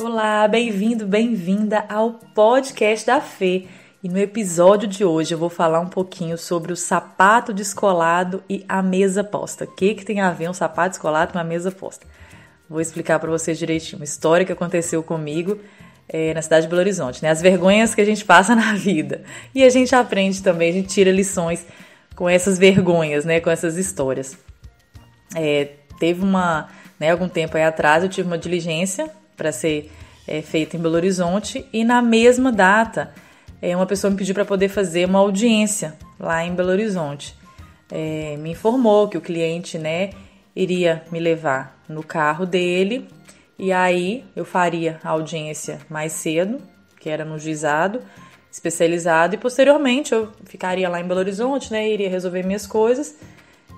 Olá, bem-vindo, bem-vinda ao podcast da Fê. E no episódio de hoje eu vou falar um pouquinho sobre o sapato descolado e a mesa posta. O que, que tem a ver um sapato descolado com a mesa posta? Vou explicar para vocês direitinho uma história que aconteceu comigo é, na cidade de Belo Horizonte, né? As vergonhas que a gente passa na vida. E a gente aprende também, a gente tira lições com essas vergonhas, né? Com essas histórias. É, teve uma, né, algum tempo aí atrás, eu tive uma diligência para ser é, feita em Belo Horizonte e na mesma data, é, uma pessoa me pediu para poder fazer uma audiência lá em Belo Horizonte. É, me informou que o cliente, né, iria me levar no carro dele e aí eu faria a audiência mais cedo, que era no juizado especializado, e posteriormente eu ficaria lá em Belo Horizonte, né? Iria resolver minhas coisas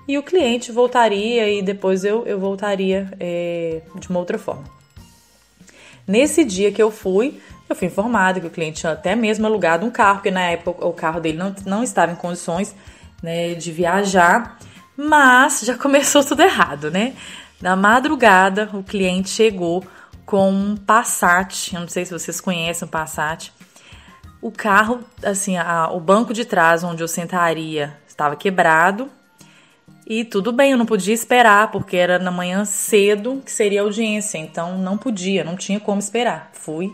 e o cliente voltaria e depois eu, eu voltaria é, de uma outra forma. Nesse dia que eu fui, eu fui informada que o cliente tinha até mesmo alugado um carro, porque na época o carro dele não, não estava em condições né, de viajar, mas já começou tudo errado, né? Na madrugada, o cliente chegou com um Passat. Eu não sei se vocês conhecem o Passat. O carro, assim, a, o banco de trás onde eu sentaria estava quebrado. E tudo bem, eu não podia esperar, porque era na manhã cedo que seria a audiência. Então não podia, não tinha como esperar. Fui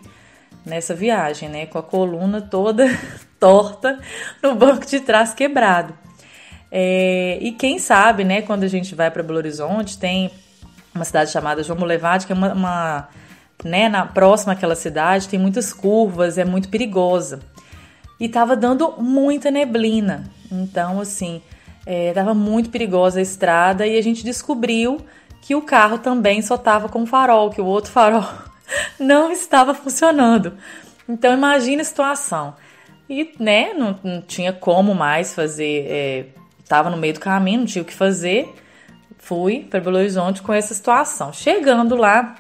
nessa viagem, né? Com a coluna toda torta no banco de trás quebrado. É, e quem sabe, né, quando a gente vai para Belo Horizonte, tem uma cidade chamada João Molevade, que é uma, uma né, na próxima àquela cidade, tem muitas curvas, é muito perigosa. E tava dando muita neblina. Então, assim, é, muito perigosa a estrada e a gente descobriu que o carro também só tava com farol, que o outro farol não estava funcionando. Então, imagine a situação. E, né, não, não tinha como mais fazer, é, tava no meio do caminho, não tinha o que fazer fui para Belo Horizonte com essa situação. Chegando lá,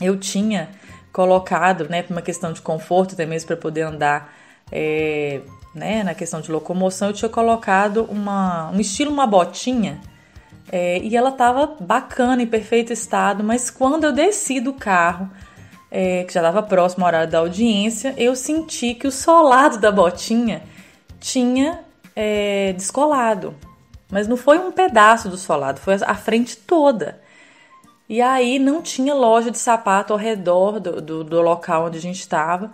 eu tinha colocado, né, por uma questão de conforto, até mesmo para poder andar, é, né, na questão de locomoção, eu tinha colocado uma, um estilo uma botinha é, e ela estava bacana, em perfeito estado, mas quando eu desci do carro, é, que já estava próximo ao horário da audiência, eu senti que o solado da botinha tinha é, descolado. Mas não foi um pedaço do solado, foi a frente toda. E aí não tinha loja de sapato ao redor do, do, do local onde a gente estava.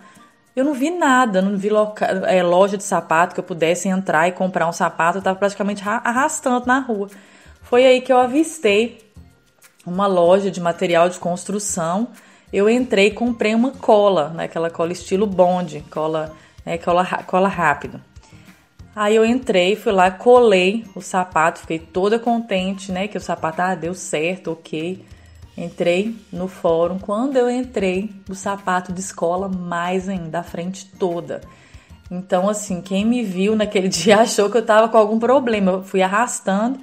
Eu não vi nada, não vi loca, é, loja de sapato que eu pudesse entrar e comprar um sapato. Eu estava praticamente arrastando na rua. Foi aí que eu avistei uma loja de material de construção. Eu entrei e comprei uma cola, né, aquela cola estilo bonde, cola, é, cola, cola rápido. Aí eu entrei, fui lá, colei o sapato, fiquei toda contente, né? Que o sapato ah, deu certo, ok. Entrei no fórum. Quando eu entrei, o sapato de escola mais ainda, a frente toda. Então, assim, quem me viu naquele dia achou que eu tava com algum problema. Eu fui arrastando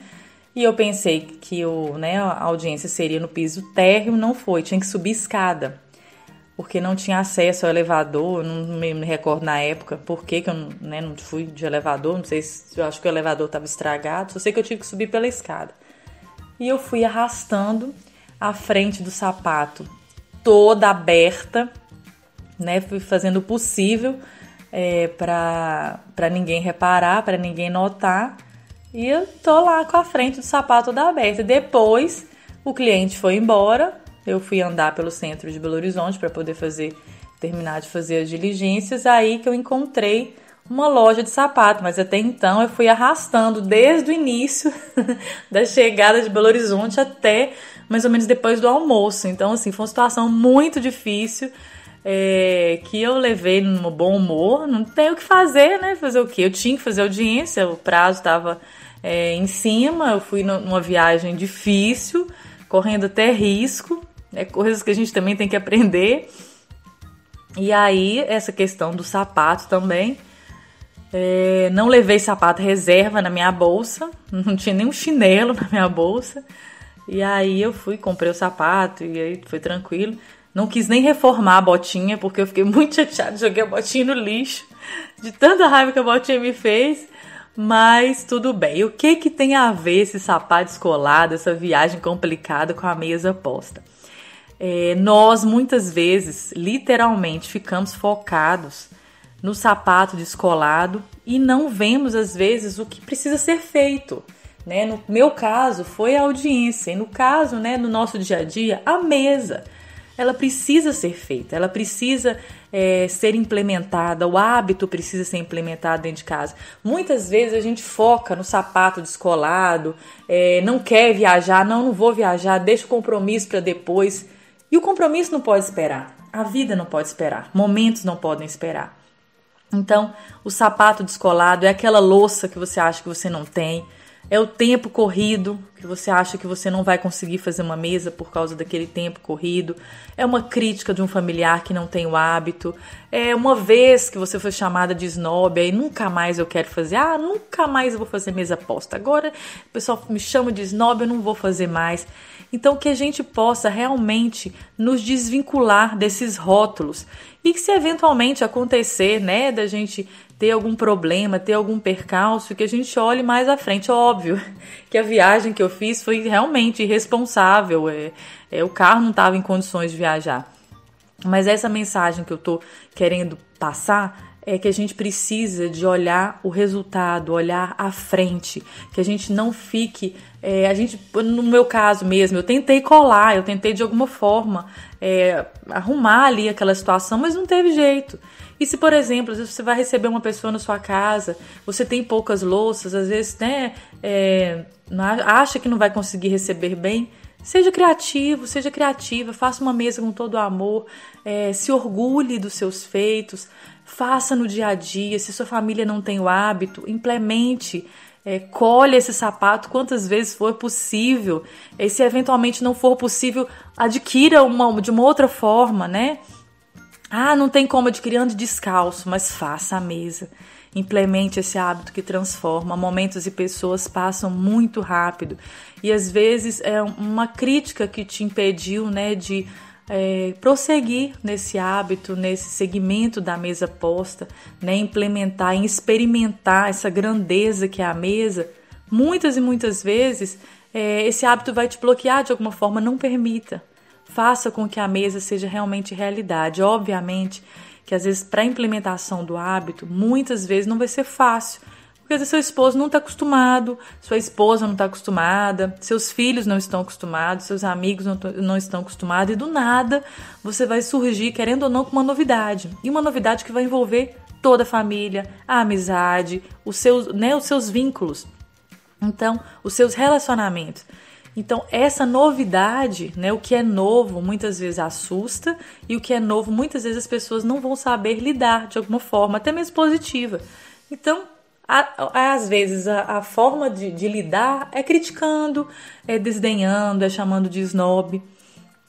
e eu pensei que o, né, a audiência seria no piso térreo, não foi, tinha que subir escada porque não tinha acesso ao elevador, não me, recordo na época por que, que eu né, não fui de elevador, não sei se eu acho que o elevador estava estragado, só sei que eu tive que subir pela escada. E eu fui arrastando a frente do sapato toda aberta, né? Fui fazendo o possível é, para ninguém reparar, para ninguém notar. E eu tô lá com a frente do sapato toda aberta. Depois o cliente foi embora, eu fui andar pelo centro de Belo Horizonte para poder fazer terminar de fazer as diligências, aí que eu encontrei uma loja de sapato, mas até então eu fui arrastando desde o início da chegada de Belo Horizonte até mais ou menos depois do almoço. Então, assim, foi uma situação muito difícil. É, que eu levei no bom humor, não tem o que fazer, né? Fazer o quê? Eu tinha que fazer audiência, o prazo estava é, em cima, eu fui numa viagem difícil, correndo até risco, é coisas que a gente também tem que aprender. E aí, essa questão do sapato também. É, não levei sapato reserva na minha bolsa, não tinha nenhum chinelo na minha bolsa. E aí eu fui, comprei o sapato e aí foi tranquilo. Não quis nem reformar a botinha, porque eu fiquei muito chateada, joguei a botinha no lixo, de tanta raiva que a botinha me fez. Mas tudo bem. O que que tem a ver esse sapato escolado, essa viagem complicada com a mesa posta? é, nós muitas vezes, literalmente, ficamos focados no sapato descolado e não vemos às vezes o que precisa ser feito. Né? No meu caso, foi a audiência, e no caso, né, no nosso dia a dia, a mesa. Ela precisa ser feita, ela precisa é, ser implementada, o hábito precisa ser implementado dentro de casa. Muitas vezes a gente foca no sapato descolado, é, não quer viajar, não, não vou viajar, deixa o compromisso para depois. E o compromisso não pode esperar, a vida não pode esperar, momentos não podem esperar. Então, o sapato descolado é aquela louça que você acha que você não tem, é o tempo corrido, que você acha que você não vai conseguir fazer uma mesa por causa daquele tempo corrido. É uma crítica de um familiar que não tem o hábito. É uma vez que você foi chamada de snob e nunca mais eu quero fazer. Ah, nunca mais eu vou fazer mesa posta. Agora o pessoal me chama de snob, eu não vou fazer mais. Então, que a gente possa realmente nos desvincular desses rótulos e que se eventualmente acontecer, né, da gente ter algum problema, ter algum percalço, que a gente olhe mais à frente. Óbvio que a viagem que eu fiz foi realmente irresponsável, é, é o carro não estava em condições de viajar. Mas essa mensagem que eu estou querendo passar é que a gente precisa de olhar o resultado, olhar à frente, que a gente não fique, é, a gente, no meu caso mesmo, eu tentei colar, eu tentei de alguma forma é, arrumar ali aquela situação, mas não teve jeito. E se, por exemplo, às vezes você vai receber uma pessoa na sua casa, você tem poucas louças, às vezes, né, é, acha que não vai conseguir receber bem, Seja criativo, seja criativa, faça uma mesa com todo o amor, é, se orgulhe dos seus feitos, faça no dia a dia. Se sua família não tem o hábito, implemente. É, colhe esse sapato quantas vezes for possível. E se eventualmente não for possível, adquira uma, de uma outra forma, né? Ah, não tem como adquirir ande descalço, mas faça a mesa. Implemente esse hábito que transforma. Momentos e pessoas passam muito rápido. E às vezes é uma crítica que te impediu né, de é, prosseguir nesse hábito, nesse segmento da mesa posta, né, implementar e experimentar essa grandeza que é a mesa. Muitas e muitas vezes é, esse hábito vai te bloquear de alguma forma. Não permita. Faça com que a mesa seja realmente realidade. Obviamente que às vezes para a implementação do hábito, muitas vezes não vai ser fácil, porque seu esposo não está acostumado, sua esposa não está acostumada, seus filhos não estão acostumados, seus amigos não, não estão acostumados, e do nada você vai surgir, querendo ou não, com uma novidade. E uma novidade que vai envolver toda a família, a amizade, os seus, né, os seus vínculos. Então, os seus relacionamentos. Então, essa novidade, né, o que é novo, muitas vezes assusta, e o que é novo, muitas vezes as pessoas não vão saber lidar de alguma forma, até mesmo positiva. Então, às vezes a, a forma de, de, lidar é criticando, é desdenhando, é chamando de snob.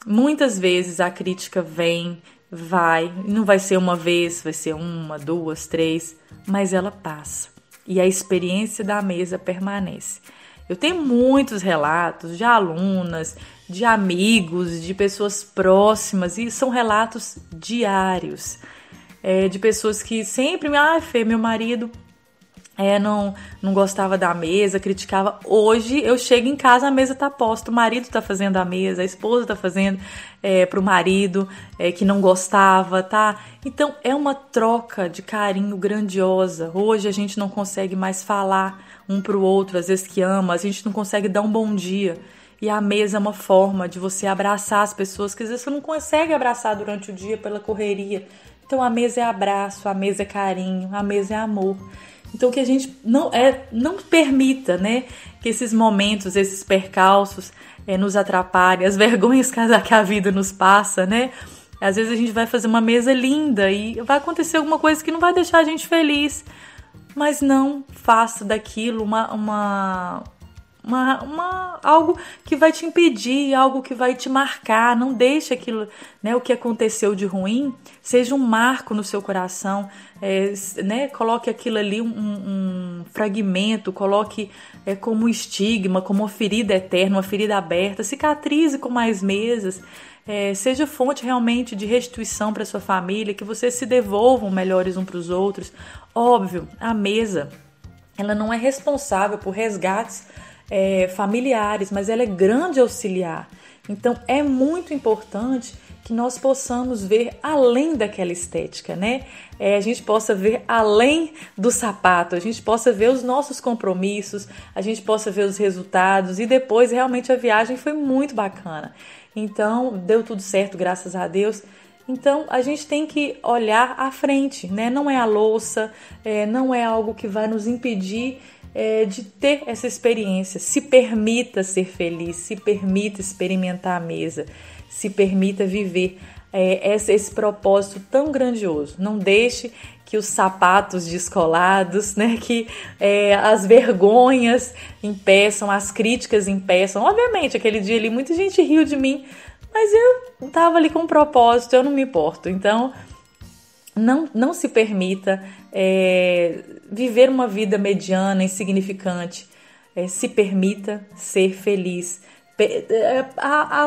Muitas vezes a crítica vem, vai, não vai ser uma vez, vai ser uma, duas, três, mas ela passa. E a experiência da mesa permanece. Eu tenho muitos relatos de alunas, de amigos, de pessoas próximas, e são relatos diários. É, de pessoas que sempre me, ah, Fê, meu marido é, não, não gostava da mesa, criticava. Hoje eu chego em casa, a mesa tá posta, o marido tá fazendo a mesa, a esposa tá fazendo é, pro marido é, que não gostava, tá? Então é uma troca de carinho grandiosa. Hoje a gente não consegue mais falar um pro outro, às vezes que ama, a gente não consegue dar um bom dia. E a mesa é uma forma de você abraçar as pessoas que às vezes você não consegue abraçar durante o dia pela correria. Então a mesa é abraço, a mesa é carinho, a mesa é amor. Então que a gente não é não permita, né, que esses momentos, esses percalços é, nos atrapalhem, as vergonhas que a vida nos passa, né? Às vezes a gente vai fazer uma mesa linda e vai acontecer alguma coisa que não vai deixar a gente feliz. Mas não faça daquilo uma, uma, uma, uma, algo que vai te impedir, algo que vai te marcar. Não deixe aquilo, né, o que aconteceu de ruim, seja um marco no seu coração. É, né, coloque aquilo ali, um, um fragmento, coloque é, como estigma, como uma ferida eterna, uma ferida aberta. Cicatrize com mais mesas. É, seja fonte realmente de restituição para sua família, que vocês se devolvam melhores um para os outros. Óbvio, a mesa ela não é responsável por resgates é, familiares, mas ela é grande auxiliar. Então é muito importante que nós possamos ver além daquela estética, né? É, a gente possa ver além do sapato, a gente possa ver os nossos compromissos, a gente possa ver os resultados e depois realmente a viagem foi muito bacana. Então deu tudo certo, graças a Deus. Então a gente tem que olhar à frente, né? Não é a louça, é, não é algo que vai nos impedir é, de ter essa experiência. Se permita ser feliz, se permita experimentar a mesa se permita viver é, esse, esse propósito tão grandioso. Não deixe que os sapatos descolados, né, que é, as vergonhas impeçam, as críticas impeçam. Obviamente, aquele dia ali muita gente riu de mim, mas eu estava ali com um propósito, eu não me importo. Então, não, não se permita é, viver uma vida mediana, insignificante. É, se permita ser feliz. É,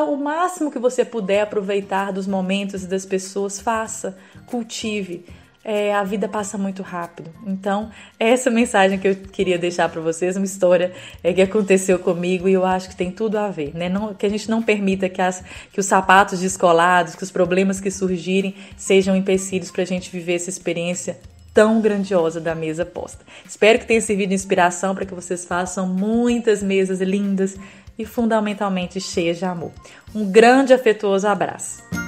o máximo que você puder aproveitar dos momentos e das pessoas, faça, cultive. É, a vida passa muito rápido. Então, essa mensagem que eu queria deixar para vocês, uma história é, que aconteceu comigo e eu acho que tem tudo a ver, né? Não, que a gente não permita que, as, que os sapatos descolados, que os problemas que surgirem sejam empecilhos para a gente viver essa experiência tão grandiosa da mesa posta. Espero que tenha servido de inspiração para que vocês façam muitas mesas lindas e fundamentalmente cheias de amor. Um grande afetuoso abraço.